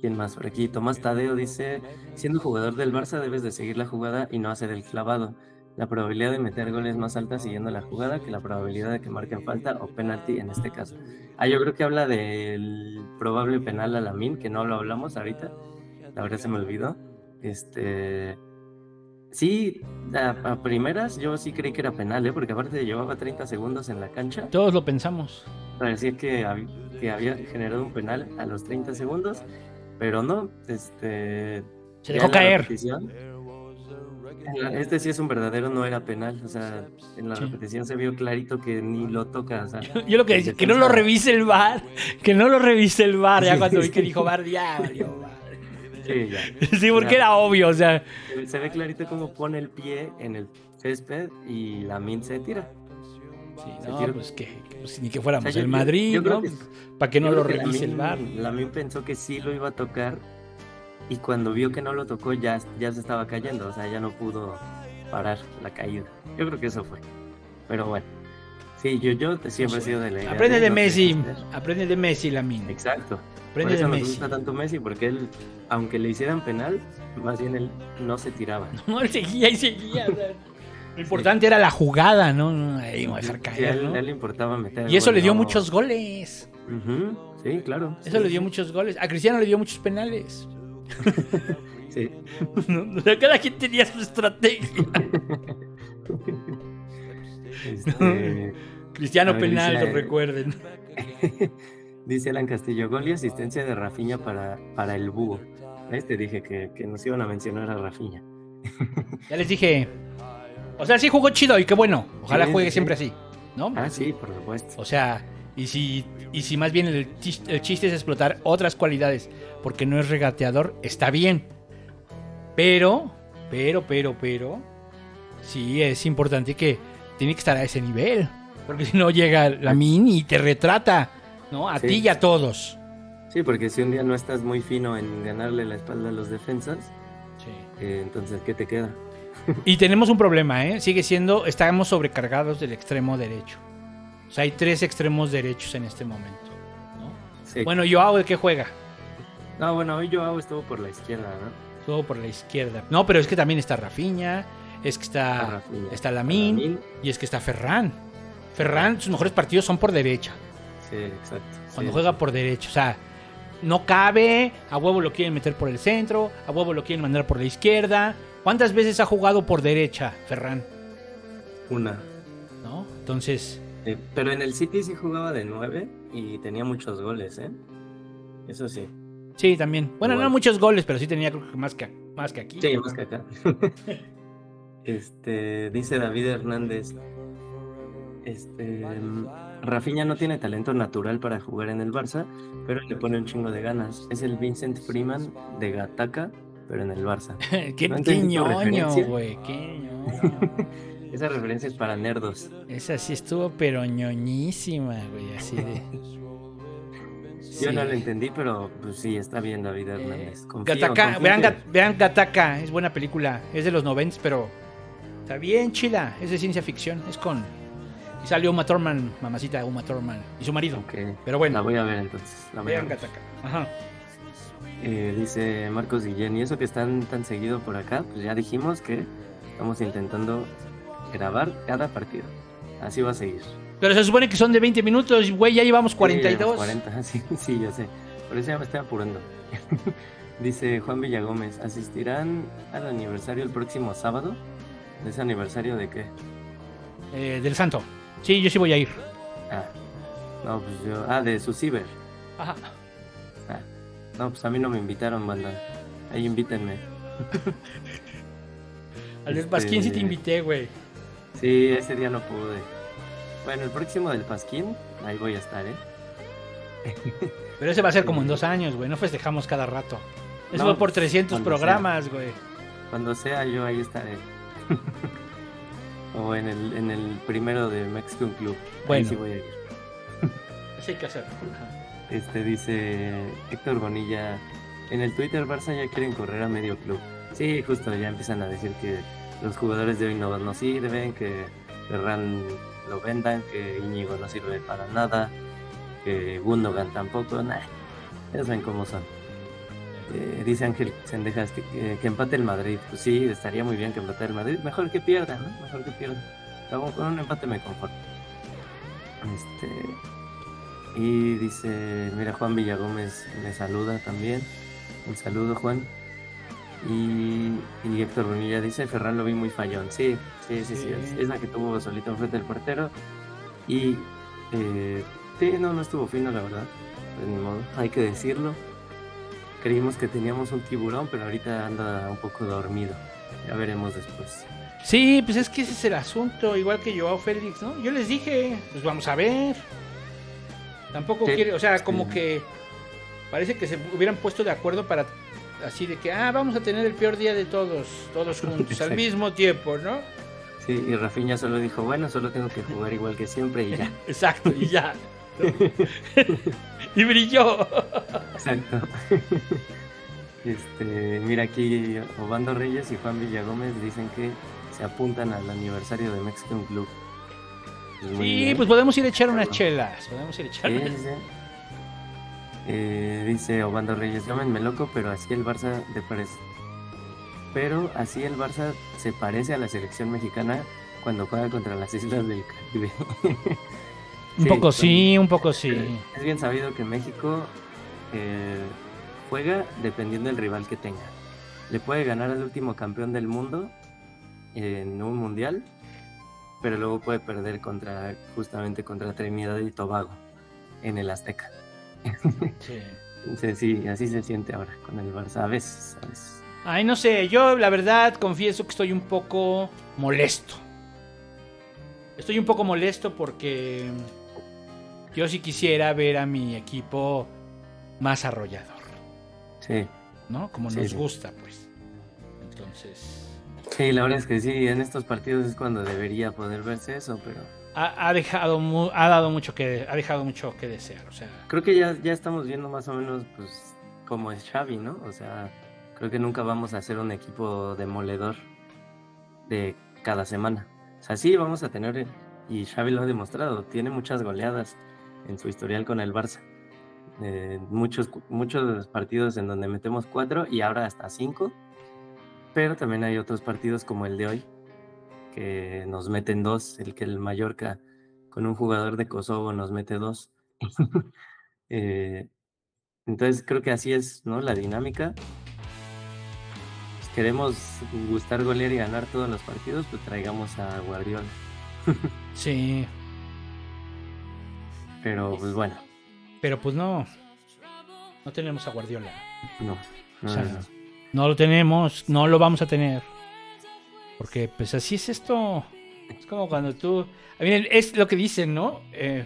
¿Quién más por aquí? Tomás Tadeo dice, siendo jugador del Barça debes de seguir la jugada y no hacer el clavado. La probabilidad de meter goles es más alta siguiendo la jugada que la probabilidad de que marquen falta o penalti en este caso. Ah, yo creo que habla del probable penal a Lamin, que no lo hablamos ahorita. La verdad se me olvidó. Este... Sí, a, a primeras yo sí creí que era penal, ¿eh? porque aparte llevaba 30 segundos en la cancha. Todos lo pensamos. Parecía que, que había generado un penal a los 30 segundos, pero no, este... Se dejó caer. Este sí es un verdadero, no era penal, o sea, en la Sí. repetición se vio clarito que ni lo toca, o sea, Yo lo que decía, que no lo revise el VAR, que no lo revise el VAR, ya cuando vi que dijo VAR, ya valió madre. Sí, ya. [LAUGHS] Sí, porque Ya. era obvio, o sea, Se- Se ve clarito cómo pone el pie en el césped y la min se tira. Sí, no, tiró. pues que, pues ni que fuéramos O sea, yo- el yo- Madrid, yo creo ¿no? que- Para que no Yo lo revise el VAR. Lamine pensó que sí lo iba a tocar y cuando vio que no lo tocó ya, ya se estaba cayendo, o sea, ya no pudo parar la caída. Yo creo que eso fue. Pero bueno, sí, yo, yo siempre he sido de la idea Aprende de no Messi, aprende de Messi, Lamin. Exacto. Por Aprende de eso nos Messi. gusta tanto Messi, porque él, aunque le hicieran penal, más bien él no se tiraba. [LAUGHS] No, él seguía y seguía. Lo importante era la jugada, ¿no? no ahí, no dejar Sí, a caer, él, ¿no? a él le importaba meter. Y eso le dio no- muchos goles. Sí, claro. Eso sí, le dio sí. muchos goles. A Cristiano le dio muchos penales. [LAUGHS] Sí. ¿no? O sea, cada quien tenía su estrategia. Este, [LAUGHS] Cristiano A ver, penal, dice- lo recuerden. [LAUGHS] dice Alan Castillo, gol y asistencia de Rafinha para, para el búho. ¿Ves? Te dije que, que nos iban a mencionar a Rafinha. Ya les dije. O sea, sí jugó chido y qué bueno. Ojalá Sí, juegue sí. siempre así. ¿No? Ah, sí, por supuesto. O sea, y si, y si más bien el, chis- el chiste es explotar otras cualidades, porque no es regateador, está bien. Pero, pero, pero, pero, sí es importante que tiene que estar a ese nivel. Porque si no llega la mini y te retrata, ¿no? A Sí. ti y a todos. Sí, porque si un día no estás muy fino en ganarle la espalda a los defensas, eh, entonces, ¿qué te queda? Y tenemos un problema, ¿eh? Sigue siendo, estamos sobrecargados del extremo derecho. O sea, hay tres extremos derechos en este momento. ¿no? Sí. Bueno, Joao, ¿de qué juega? No, bueno, hoy Joao estuvo por la izquierda, ¿no? Todo por la izquierda. No, pero es que también está Rafinha, es que está, Ah, Rafinha. está Lamine. y es que está Ferran. Ferran, sus mejores partidos son por derecha. Sí, exacto. Cuando Sí, juega sí. por derecha. O sea, no cabe, a huevo lo quieren meter por el centro, a huevo lo quieren mandar por la izquierda. ¿Cuántas veces ha jugado por derecha, Ferran? Una. ¿No? Entonces, Eh, pero en el City sí jugaba de 9 y tenía muchos goles, ¿eh? Eso sí. sí, también. Bueno, no muchos goles, pero sí tenía creo que más que, más que aquí. Sí, más que acá. [LAUGHS] este, dice David Hernández. Este, Rafinha no tiene talento natural para jugar en el Barça, pero le pone un chingo de ganas. Es el Vincent Freeman de Gataca, pero en el Barça. [LAUGHS] qué, No qué ñoño, güey. Qué ñoño. [LAUGHS] Esa referencia es para nerdos. Esa sí estuvo, pero ñoñísima, güey. Así de. Yo no lo entendí, pero pues sí, está bien David Hernández. Confío, Gataka, confío vean, vean Gataka, es buena película, es de los 90, pero está bien chila, es de ciencia ficción, es con... Y salió Uma Thurman, mamacita Uma Thurman, y su marido. Ok, Pero La bueno, voy a ver entonces. La voy a vean ver. Gataka. Ajá. Eh, dice Marcos Guillén, y eso que están tan seguido por acá, pues ya dijimos que estamos intentando grabar cada partido. Así va a seguir. Pero se supone que son de 20 minutos, güey, ya llevamos 42. Sí, 40, [LAUGHS] sí, sí, yo sé. Por eso ya me estoy apurando. [LAUGHS] dice Juan Villagómez, ¿asistirán al aniversario el próximo sábado? ¿De ese aniversario de qué? Eh, del Santo. Sí, yo sí voy a ir. Ah, no, pues yo... Ah, de su ciber. Ajá. No, pues a mí no me invitaron, banda. Ahí invítenme. [LAUGHS] Al del Este- Pasquín sí te invité, güey. Sí, ese día no pude. Bueno, el próximo del Pasquín, ahí voy a estar, ¿eh? [LAUGHS] Pero ese va a ser como en dos años, güey, no festejamos cada rato. Eso No, va por 300 cuando programas, güey. Cuando sea yo ahí estaré. [LAUGHS] o en el, en el primero de Mexican Club. Ahí Bueno. sí voy a ir. Eso hay que hacerlo. Este dice Héctor Bonilla. En el Twitter Barça ya quieren correr a medio club. Sí, justo ya empiezan a decir que los jugadores de hoy no, no sirven, que Ferran lo vendan, que Íñigo no sirve para nada, que Gundogan tampoco, nah, ya saben cómo son. Eh, dice Ángel Sendejas que, empate el Madrid. Pues sí, estaría muy bien que empate el Madrid. Mejor que pierda. Mejor que pierda. Con un empate me conforto. Este. Y dice, mira, Juan Villagómez me saluda también. Un saludo, Juan. Y, y Héctor Bonilla dice, Ferran lo vi muy fallón. Sí, sí, sí, sí. Sí. Es, es la que tuvo solito enfrente del portero. Y eh, sí, no, no estuvo fino, la verdad. Pues ni modo, hay que decirlo. Creímos que teníamos un tiburón, pero ahorita anda un poco dormido. Ya veremos después. Sí, pues es que ese es el asunto, igual que Joao Félix, ¿no? Yo les dije, pues vamos a ver. Tampoco Sí, quiere, o sea, como sí. que parece que se hubieran puesto de acuerdo para así de que, ah, vamos a tener el peor día de todos, todos [LAUGHS] juntos, al mismo tiempo, ¿no? Sí, y Rafinha solo dijo, bueno, solo tengo que jugar igual que siempre y ya. [LAUGHS] Exacto, y ya. [LAUGHS] y brilló. Exacto. Este, mira aquí, Obando Reyes y Juan Villagómez dicen que se apuntan al aniversario de Mexican Club. Sí, pues podemos ir a echar unas chelas, podemos ir a echar Sí, unas- sí, sí. Eh, dice Obando Reyes, llámenme loco, pero así el Barça te parece. Pero así el Barça se parece a la selección mexicana cuando juega contra las islas del Caribe. Un [LAUGHS] poco sí, un poco sí. Es bien sabido que México eh, juega dependiendo del rival que tenga. Le puede ganar al último campeón del mundo en un mundial, pero luego puede perder contra justamente contra Trinidad y Tobago en el Azteca. [LAUGHS] Sí. Entonces sí, así se siente ahora con el Barça a veces. a veces. Ay, no sé, yo la verdad confieso que estoy un poco molesto. Estoy un poco molesto porque yo sí quisiera ver a mi equipo más arrollador, Sí, ¿no? Como Sí, nos sí. gusta, pues. Entonces, sí, la verdad es que sí, en estos partidos es cuando debería poder verse eso, pero ha, ha dejado, mu- ha dado mucho que, ha dejado mucho que desear, o sea, creo que ya, ya estamos viendo más o menos pues cómo es Xavi, ¿no? O sea, creo que nunca vamos a ser un equipo demoledor de cada semana. O sea, sí vamos a tener, y Xavi lo ha demostrado, tiene muchas goleadas en su historial con el Barça. Eh, muchos, muchos partidos en donde metemos cuatro y ahora hasta cinco, pero también hay otros partidos como el de hoy, que nos meten dos, el que el Mallorca con un jugador de Kosovo nos mete dos. [LAUGHS] Eh, entonces creo que así es, ¿no? La dinámica. Si queremos gustar, golear y ganar todos los partidos, pues traigamos a Guardiola. [LAUGHS] sí, Pero pues bueno, pero pues no, no tenemos a Guardiola. no. no, O sea, no, no. lo tenemos, no lo vamos a tener. Porque pues así es esto. Es como cuando tú... a mí es lo que dicen, ¿no? Eh,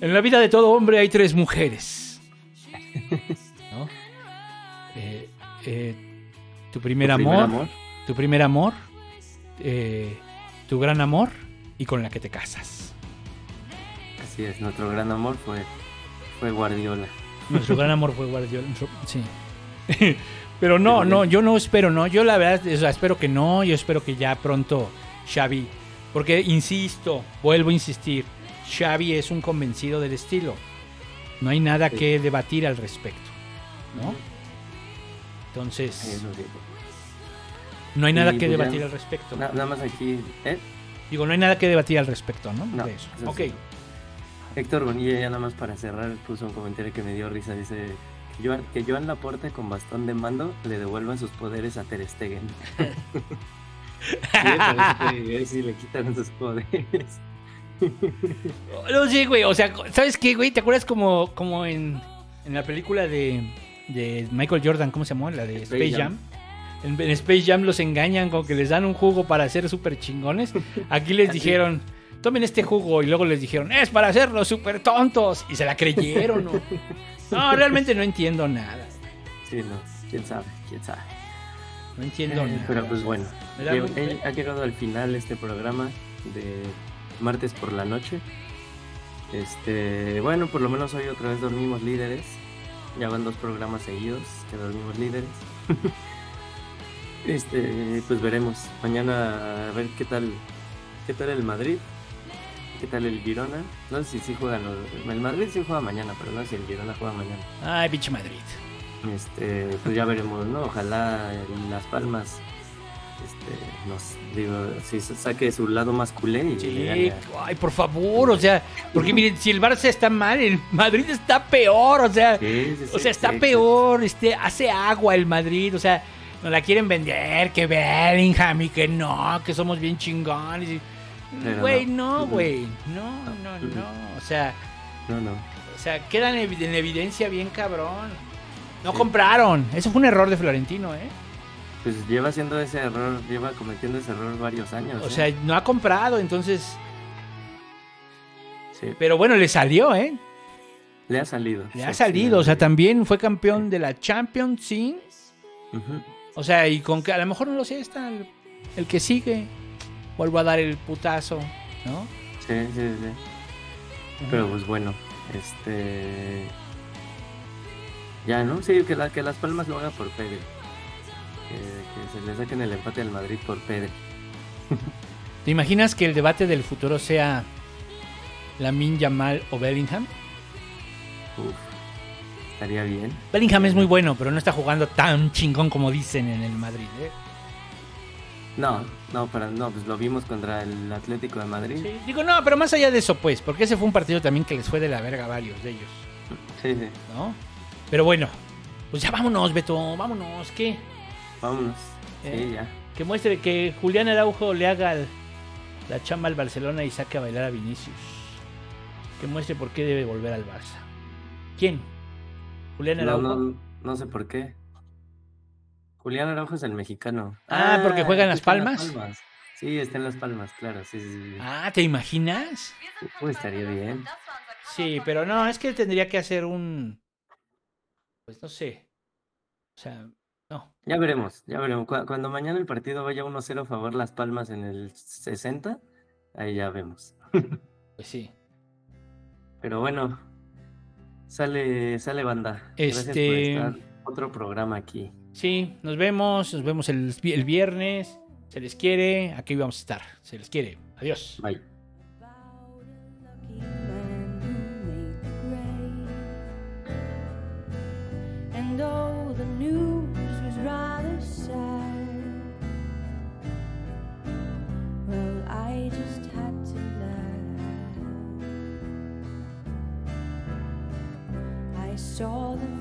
en la vida de todo hombre hay tres mujeres. [LAUGHS] ¿No? Eh, eh, tu primer, ¿Tu amor, primer amor? tu primer amor, eh, tu gran amor y con la que te casas. Así es, nuestro gran amor fue, fue Guardiola. Nuestro gran amor fue Guardiola. Sí. [LAUGHS] Pero no, no, yo no espero, no. Yo la verdad, o sea, espero que no. Yo espero que ya pronto Xavi. Porque, insisto, vuelvo a insistir. Xavi es un convencido del estilo. No hay nada Sí. que debatir al respecto. ¿No? Entonces, no hay nada que pues debatir al respecto. Na- nada más aquí, ¿eh? Digo, no hay nada que debatir al respecto, ¿no? No, De eso. eso Ok. sí. Héctor Bonilla ya nada más para cerrar puso un comentario que me dio risa. Dice Joan, que Joan Laporte con bastón de mando le devuelva sus poderes a Ter Stegen. [LAUGHS] sí, sí le quitan sus poderes. No sé, güey. O sea, ¿sabes qué, güey? ¿Te acuerdas como, como en, en la película de, de Michael Jordan? ¿Cómo se llamó? La de Space Space, Jam. Jam. En, en Space Jam los engañan con que les dan un jugo para ser súper chingones. Aquí les [LAUGHS] dijeron, tomen este jugo. Y luego les dijeron, es para hacerlos súper tontos. Y se la creyeron, ¿no? [LAUGHS] No, realmente no entiendo nada. Sí, no, quién sabe, quién sabe. No entiendo Eh, nada. Pero pues bueno, eh, ha llegado al final este programa de martes por la noche. Este, bueno, por lo menos hoy otra vez dormimos líderes. Ya van dos programas seguidos que dormimos líderes. [LAUGHS] este, pues veremos. Mañana a ver qué tal, qué tal el Madrid, qué tal el Girona. No sé si sí juegan los, el Madrid sí juega mañana, pero no sé si el Girona juega mañana. Ay, pinche Madrid. Este, pues ya veremos, ¿no? Ojalá en Las Palmas, este, nos, digo, si saque su lado le Sí, ay, por favor, o sea, porque miren, si el Barça está mal, el Madrid está peor, o sea, Sí, sí, o sea, está peor, este, hace agua el Madrid, o sea, nos la quieren vender, que Bellingham y que no, que somos bien chingones. y- Güey, no. no, güey, no, no, Ujú. no, o sea, No, no. o sea, quedan en evi- en evidencia bien cabrón. No compraron, eso fue un error de Florentino, ¿eh? Pues lleva haciendo ese error, lleva cometiendo ese error varios años. O ¿eh? sea, no ha comprado, entonces, Sí, pero bueno, le salió, ¿eh? le ha salido. Le sí, ha salido, o sea, también fue campeón de la Champions, sí. O sea, y con que a lo mejor no lo sé, está el, el que sigue. Vuelvo a dar el putazo, ¿no? Sí, sí, sí. Pero pues bueno, este. Ya, ¿no? Sí, que, la, que Las Palmas lo haga por Pedro. Que, que se le saquen el empate al Madrid por Pedro. ¿Te imaginas que el debate del futuro sea Lamin Yamal o Bellingham? Uf, estaría bien. Bellingham es muy bueno, pero no está jugando tan chingón como dicen en el Madrid, ¿eh? No, no, para, no, pues lo vimos contra el Atlético de Madrid. Sí, digo, no, pero más allá de eso, pues, porque ese fue un partido también que les fue de la verga a varios de ellos, Sí, sí. ¿no? Pero bueno, pues ya vámonos, Beto, vámonos, ¿qué? Vámonos. Eh. Sí, ya. Que muestre que Julián Araujo le haga el- la chamba al Barcelona y saque a bailar a Vinicius. Que muestre por qué debe volver al Barça. ¿Quién? ¿Julián No, Araujo? no, no sé por qué. Julián Araujo es el mexicano. Ah, porque juega en Las Palmas. Sí, está en Las Palmas, claro. Sí, sí, sí. Ah, ¿te imaginas? Pues estaría bien. Sí, pero no, es que tendría que hacer un... Pues no sé. O sea, no. Ya veremos, ya veremos. Cu- Cuando mañana el partido vaya 1-0 a favor Las Palmas en el 60, ahí ya vemos. [LAUGHS] Pues sí. Pero bueno, sale, sale banda. Gracias por Este- estar. Otro programa aquí. Sí, nos vemos, nos vemos el, el viernes. Se les quiere, aquí vamos a estar. Se les quiere. Adiós. Bye. And though the news was rather sad, well, I just had to laugh. I saw the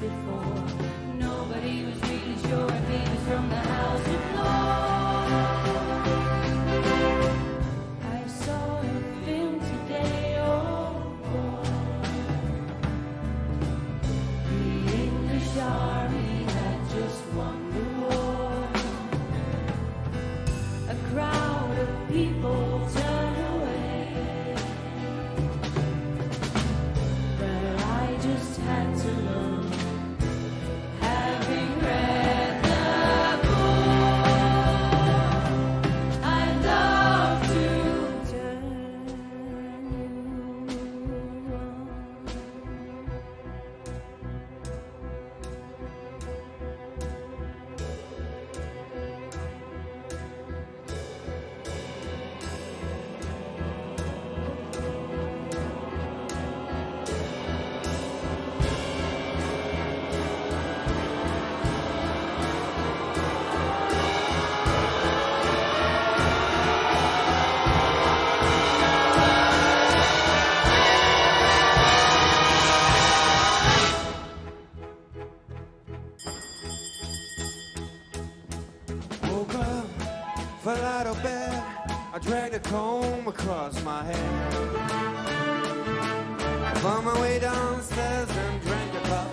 before. A comb across my head. I found my way downstairs and drank a cup.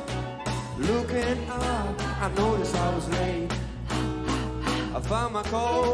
Looking up, I noticed I was late. I found my coat